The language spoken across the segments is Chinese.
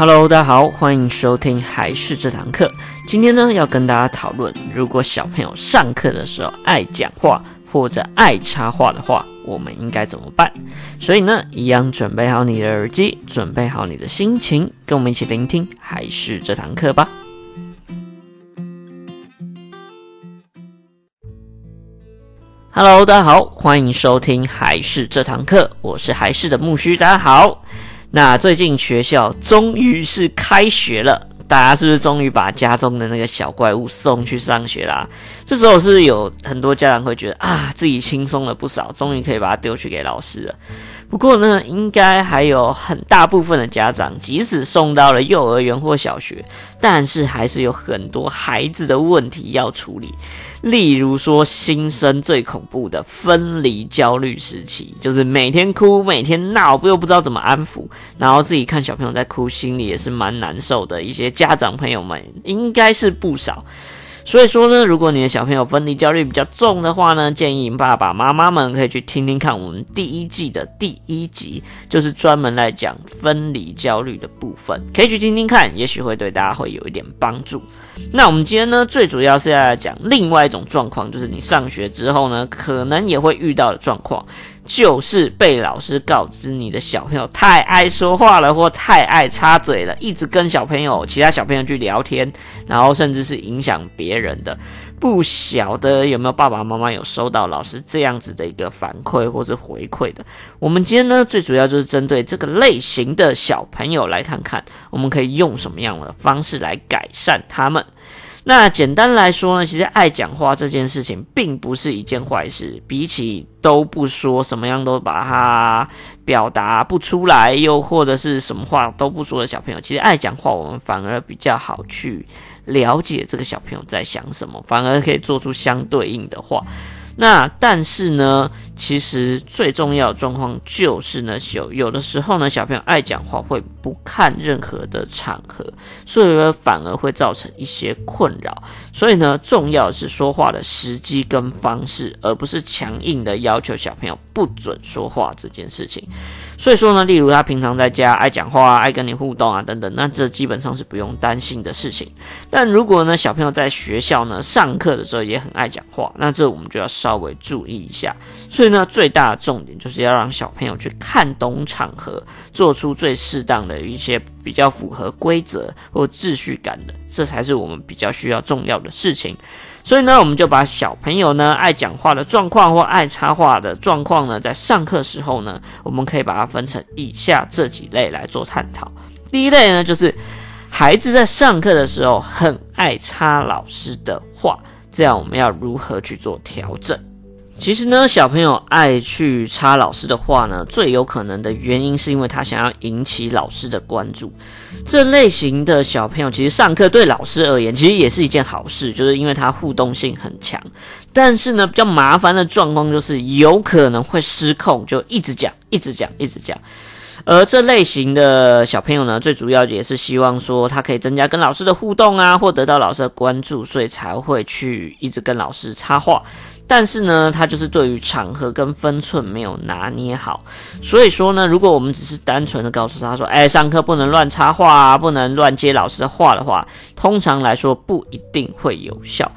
Hello，大家好，欢迎收听还是这堂课。今天呢，要跟大家讨论，如果小朋友上课的时候爱讲话或者爱插话的话，我们应该怎么办？所以呢，一样准备好你的耳机，准备好你的心情，跟我们一起聆听还是这堂课吧。Hello，大家好，欢迎收听还是这堂课，我是还是的木须，大家好。那最近学校终于是开学了，大家是不是终于把家中的那个小怪物送去上学啦？这时候是不是有很多家长会觉得啊，自己轻松了不少，终于可以把它丢去给老师了。不过呢，应该还有很大部分的家长，即使送到了幼儿园或小学，但是还是有很多孩子的问题要处理。例如说，新生最恐怖的分离焦虑时期，就是每天哭、每天闹，又不知道怎么安抚，然后自己看小朋友在哭，心里也是蛮难受的。一些家长朋友们应该是不少。所以说呢，如果你的小朋友分离焦虑比较重的话呢，建议爸爸妈妈们可以去听听看我们第一季的第一集，就是专门来讲分离焦虑的部分，可以去听听看，也许会对大家会有一点帮助。那我们今天呢，最主要是要来讲另外一种状况，就是你上学之后呢，可能也会遇到的状况。就是被老师告知你的小朋友太爱说话了，或太爱插嘴了，一直跟小朋友、其他小朋友去聊天，然后甚至是影响别人的。不晓得有没有爸爸妈妈有收到老师这样子的一个反馈或者回馈的？我们今天呢，最主要就是针对这个类型的小朋友来看看，我们可以用什么样的方式来改善他们。那简单来说呢，其实爱讲话这件事情并不是一件坏事。比起都不说，什么样都把它表达不出来，又或者是什么话都不说的小朋友，其实爱讲话，我们反而比较好去了解这个小朋友在想什么，反而可以做出相对应的话。那但是呢，其实最重要的状况就是呢，有有的时候呢，小朋友爱讲话会不看任何的场合，所以呢，反而会造成一些困扰。所以呢，重要是说话的时机跟方式，而不是强硬的要求小朋友不准说话这件事情。所以说呢，例如他平常在家爱讲话啊，爱跟你互动啊，等等，那这基本上是不用担心的事情。但如果呢，小朋友在学校呢上课的时候也很爱讲话，那这我们就要稍微注意一下。所以呢，最大的重点就是要让小朋友去看懂场合，做出最适当的一些比较符合规则或秩序感的，这才是我们比较需要重要的事情。所以呢，我们就把小朋友呢爱讲话的状况或爱插话的状况呢，在上课时候呢，我们可以把它分成以下这几类来做探讨。第一类呢，就是孩子在上课的时候很爱插老师的话，这样我们要如何去做调整？其实呢，小朋友爱去插老师的话呢，最有可能的原因是因为他想要引起老师的关注。这类型的小朋友其实上课对老师而言，其实也是一件好事，就是因为他互动性很强。但是呢，比较麻烦的状况就是有可能会失控，就一直讲，一直讲，一直讲。而这类型的小朋友呢，最主要也是希望说他可以增加跟老师的互动啊，或得到老师的关注，所以才会去一直跟老师插话。但是呢，他就是对于场合跟分寸没有拿捏好，所以说呢，如果我们只是单纯的告诉他说，哎，上课不能乱插话啊，不能乱接老师的话的话，通常来说不一定会有效。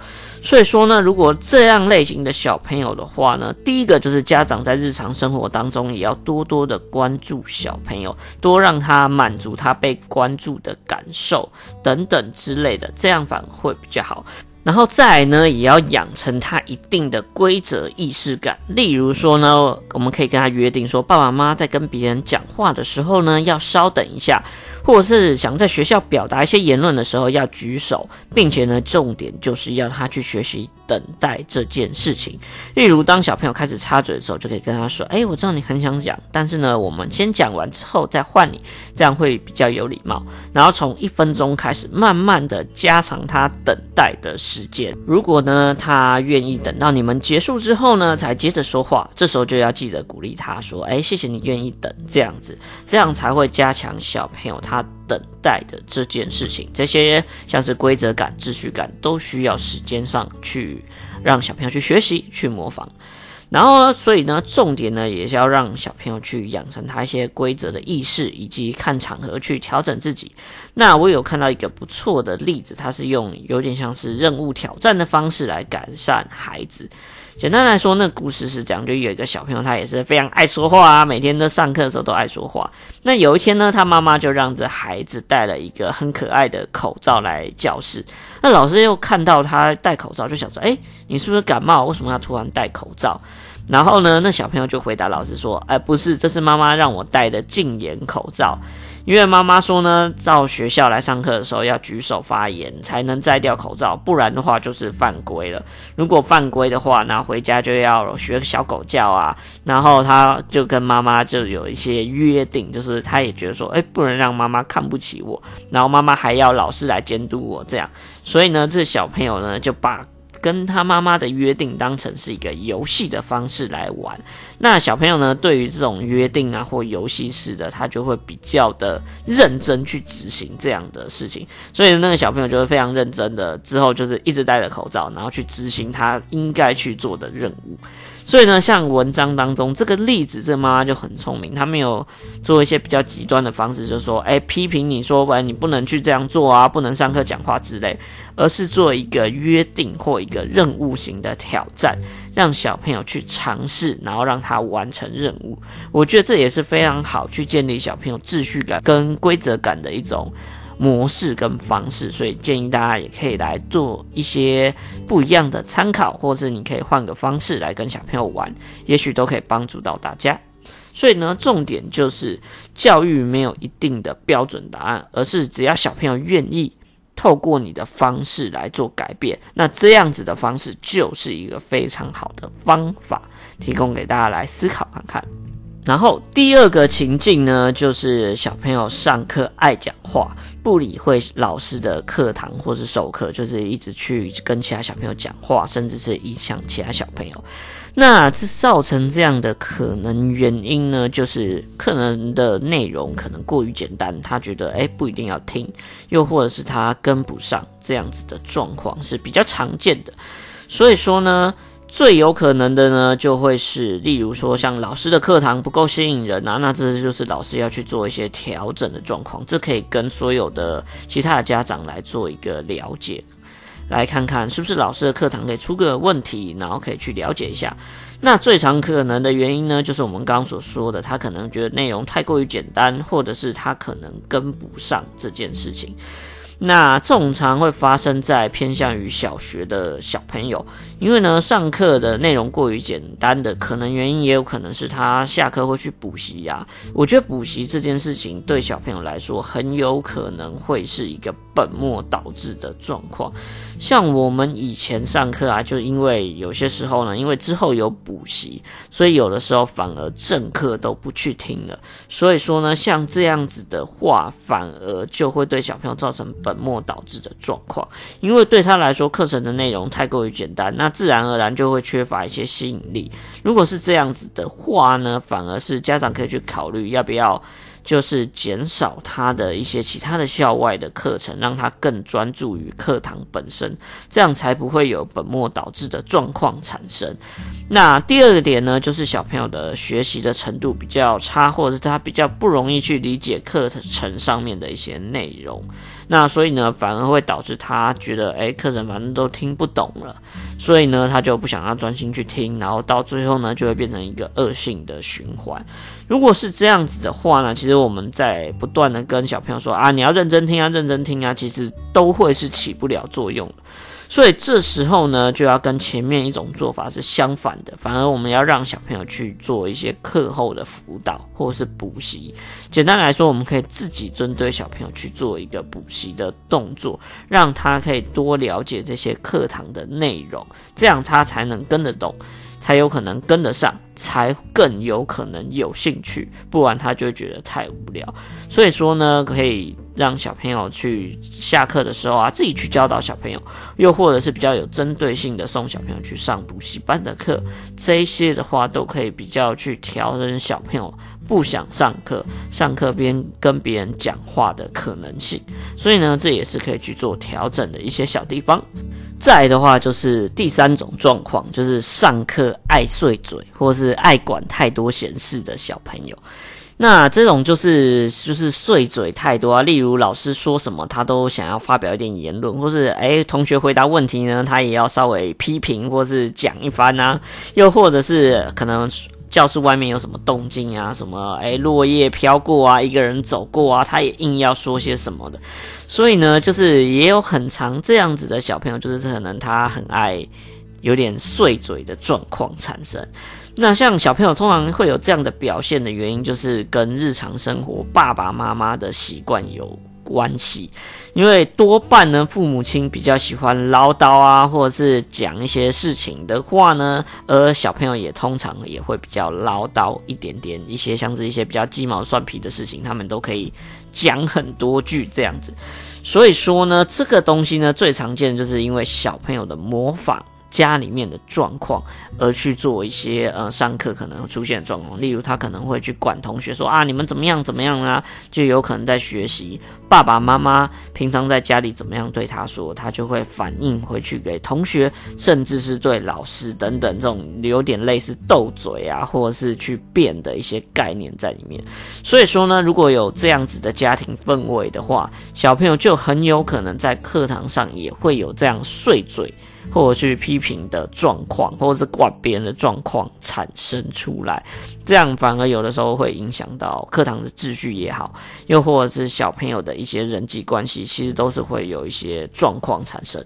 所以说呢，如果这样类型的小朋友的话呢，第一个就是家长在日常生活当中也要多多的关注小朋友，多让他满足他被关注的感受等等之类的，这样反而会比较好。然后再来呢，也要养成他一定的规则意识感。例如说呢，我们可以跟他约定说，爸爸妈妈在跟别人讲话的时候呢，要稍等一下。或者是想在学校表达一些言论的时候要举手，并且呢，重点就是要他去学习等待这件事情。例如，当小朋友开始插嘴的时候，就可以跟他说：“哎，我知道你很想讲，但是呢，我们先讲完之后再换你，这样会比较有礼貌。”然后从一分钟开始，慢慢的加长他等待的时间。如果呢，他愿意等到你们结束之后呢，才接着说话，这时候就要记得鼓励他说：“哎，谢谢你愿意等，这样子，这样才会加强小朋友他。”等待的这件事情，这些像是规则感、秩序感，都需要时间上去让小朋友去学习、去模仿。然后呢，所以呢，重点呢也是要让小朋友去养成他一些规则的意识，以及看场合去调整自己。那我有看到一个不错的例子，他是用有点像是任务挑战的方式来改善孩子。简单来说，那故事是讲，就有一个小朋友，他也是非常爱说话啊，每天都上课的时候都爱说话。那有一天呢，他妈妈就让这孩子戴了一个很可爱的口罩来教室。那老师又看到他戴口罩，就想说：“诶，你是不是感冒？为什么要突然戴口罩？”然后呢，那小朋友就回答老师说：“哎，不是，这是妈妈让我戴的禁言口罩。”因为妈妈说呢，到学校来上课的时候要举手发言，才能摘掉口罩，不然的话就是犯规了。如果犯规的话，那回家就要学小狗叫啊。然后他就跟妈妈就有一些约定，就是他也觉得说，诶，不能让妈妈看不起我，然后妈妈还要老师来监督我这样。所以呢，这小朋友呢就把。跟他妈妈的约定当成是一个游戏的方式来玩，那小朋友呢，对于这种约定啊或游戏式的，他就会比较的认真去执行这样的事情，所以那个小朋友就会非常认真的，之后就是一直戴着口罩，然后去执行他应该去做的任务。所以呢，像文章当中这个例子，这个妈妈就很聪明，她没有做一些比较极端的方式，就说，哎，批评你说，喂，你不能去这样做啊，不能上课讲话之类，而是做一个约定或一个任务型的挑战，让小朋友去尝试，然后让他完成任务。我觉得这也是非常好去建立小朋友秩序感跟规则感的一种。模式跟方式，所以建议大家也可以来做一些不一样的参考，或者你可以换个方式来跟小朋友玩，也许都可以帮助到大家。所以呢，重点就是教育没有一定的标准答案，而是只要小朋友愿意透过你的方式来做改变，那这样子的方式就是一个非常好的方法，提供给大家来思考看看。然后第二个情境呢，就是小朋友上课爱讲话，不理会老师的课堂或是授课，就是一直去跟其他小朋友讲话，甚至是影响其他小朋友。那这造成这样的可能原因呢，就是课程的内容可能过于简单，他觉得诶不一定要听，又或者是他跟不上，这样子的状况是比较常见的。所以说呢。最有可能的呢，就会是，例如说，像老师的课堂不够吸引人啊，那这就是老师要去做一些调整的状况。这可以跟所有的其他的家长来做一个了解，来看看是不是老师的课堂可以出个问题，然后可以去了解一下。那最常可能的原因呢，就是我们刚刚所说的，他可能觉得内容太过于简单，或者是他可能跟不上这件事情。那这种常会发生在偏向于小学的小朋友，因为呢，上课的内容过于简单的，可能原因也有可能是他下课会去补习呀。我觉得补习这件事情对小朋友来说，很有可能会是一个本末倒置的状况。像我们以前上课啊，就因为有些时候呢，因为之后有补习，所以有的时候反而正课都不去听了。所以说呢，像这样子的话，反而就会对小朋友造成本末倒置的状况。因为对他来说，课程的内容太过于简单，那自然而然就会缺乏一些吸引力。如果是这样子的话呢，反而是家长可以去考虑要不要。就是减少他的一些其他的校外的课程，让他更专注于课堂本身，这样才不会有本末倒置的状况产生。那第二个点呢，就是小朋友的学习的程度比较差，或者是他比较不容易去理解课程上面的一些内容。那所以呢，反而会导致他觉得，哎，课程反正都听不懂了，所以呢，他就不想要专心去听，然后到最后呢，就会变成一个恶性的循环。如果是这样子的话呢，其实我们在不断的跟小朋友说啊，你要认真听啊，认真听啊，其实都会是起不了作用。所以这时候呢，就要跟前面一种做法是相反的，反而我们要让小朋友去做一些课后的辅导或是补习。简单来说，我们可以自己针对小朋友去做一个补习的动作，让他可以多了解这些课堂的内容，这样他才能跟得懂。才有可能跟得上，才更有可能有兴趣，不然他就会觉得太无聊。所以说呢，可以让小朋友去下课的时候啊，自己去教导小朋友，又或者是比较有针对性的送小朋友去上补习班的课，这些的话都可以比较去调整小朋友不想上课，上课边跟别人讲话的可能性。所以呢，这也是可以去做调整的一些小地方。再的话，就是第三种状况，就是上课爱碎嘴，或是是爱管太多闲事的小朋友。那这种就是就是碎嘴太多啊，例如老师说什么，他都想要发表一点言论，或是诶同学回答问题呢，他也要稍微批评或是讲一番啊，又或者是可能教室外面有什么动静啊，什么诶落叶飘过啊，一个人走过啊，他也硬要说些什么的，所以呢，就是也有很常这样子的小朋友，就是可能他很爱有点碎嘴的状况产生。那像小朋友通常会有这样的表现的原因，就是跟日常生活爸爸妈妈的习惯有关系。因为多半呢，父母亲比较喜欢唠叨啊，或者是讲一些事情的话呢，而小朋友也通常也会比较唠叨一点点，一些像是一些比较鸡毛蒜皮的事情，他们都可以讲很多句这样子。所以说呢，这个东西呢，最常见的就是因为小朋友的模仿。家里面的状况，而去做一些呃上课可能出现的状况，例如他可能会去管同学说啊，你们怎么样怎么样啊，就有可能在学习爸爸妈妈平常在家里怎么样对他说，他就会反映回去给同学，甚至是对老师等等这种有点类似斗嘴啊，或者是去变的一些概念在里面。所以说呢，如果有这样子的家庭氛围的话，小朋友就很有可能在课堂上也会有这样碎嘴。或者去批评的状况，或者是管别人的状况产生出来，这样反而有的时候会影响到课堂的秩序也好，又或者是小朋友的一些人际关系，其实都是会有一些状况产生。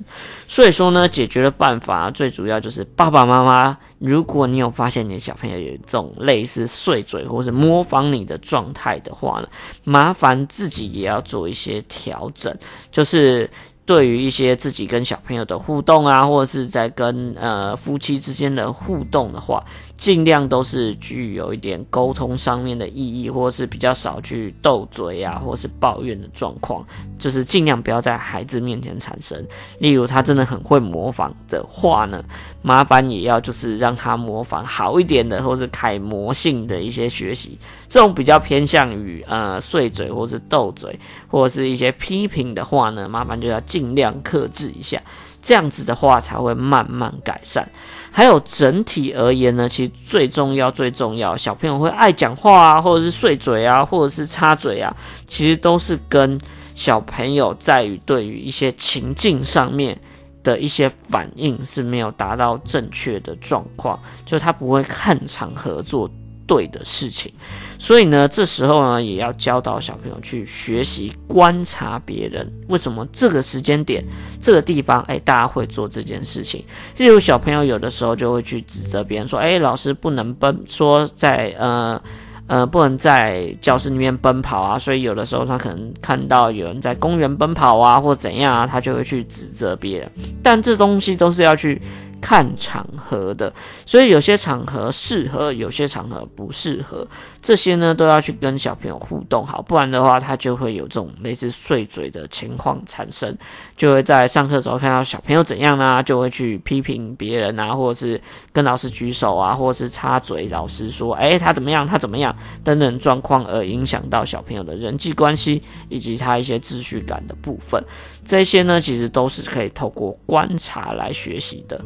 所以说呢，解决的办法最主要就是爸爸妈妈，如果你有发现你的小朋友有这种类似碎嘴或是模仿你的状态的话呢，麻烦自己也要做一些调整，就是。对于一些自己跟小朋友的互动啊，或者是在跟呃夫妻之间的互动的话，尽量都是具有一点沟通上面的意义，或者是比较少去斗嘴啊，或是抱怨的状况，就是尽量不要在孩子面前产生。例如他真的很会模仿的话呢，麻烦也要就是让他模仿好一点的，或是楷模性的一些学习。这种比较偏向于呃碎嘴或是斗嘴，或者是一些批评的话呢，麻烦就要尽量克制一下，这样子的话才会慢慢改善。还有整体而言呢，其实最重要最重要，小朋友会爱讲话啊，或者是碎嘴啊，或者是插嘴啊，其实都是跟小朋友在于对于一些情境上面的一些反应是没有达到正确的状况，就他不会看场合做对的事情，所以呢，这时候呢，也要教导小朋友去学习观察别人，为什么这个时间点、这个地方，哎，大家会做这件事情。例如，小朋友有的时候就会去指责别人说，哎，老师不能奔，说在呃呃不能在教室里面奔跑啊，所以有的时候他可能看到有人在公园奔跑啊，或怎样啊，他就会去指责别人。但这东西都是要去。看场合的，所以有些场合适合，有些场合不适合。这些呢都要去跟小朋友互动好，不然的话他就会有这种类似碎嘴的情况产生，就会在上课时候看到小朋友怎样呢，就会去批评别人啊，或者是跟老师举手啊，或者是插嘴，老师说，诶，他怎么样，他怎么样等等状况，而影响到小朋友的人际关系以及他一些秩序感的部分。这些呢其实都是可以透过观察来学习的，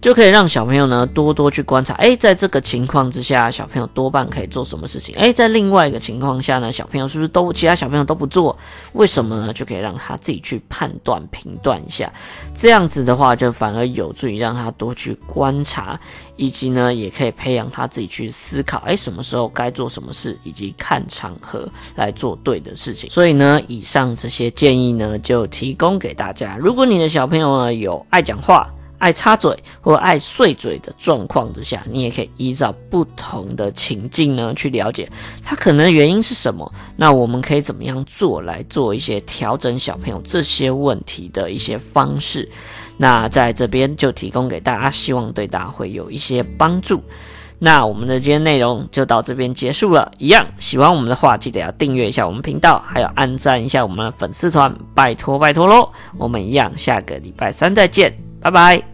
就可以让小朋友呢多多去观察，诶，在这个情况之下，小朋友多半可以做什么事情？诶，在另外一个情况下呢，小朋友是不是都其他小朋友都不做？为什么呢？就可以让他自己去判断、评断一下。这样子的话，就反而有助于让他多去观察，以及呢，也可以培养他自己去思考，诶，什么时候该做什么事，以及看场合来做对的事情。所以呢，以上这些建议呢，就提供给大家。如果你的小朋友呢有爱讲话，爱插嘴或爱碎嘴的状况之下，你也可以依照不同的情境呢去了解他可能的原因是什么。那我们可以怎么样做来做一些调整小朋友这些问题的一些方式？那在这边就提供给大家，希望对大家会有一些帮助。那我们的今天内容就到这边结束了。一样喜欢我们的话，记得要订阅一下我们频道，还有按赞一下我们的粉丝团，拜托拜托喽！我们一样下个礼拜三再见，拜拜。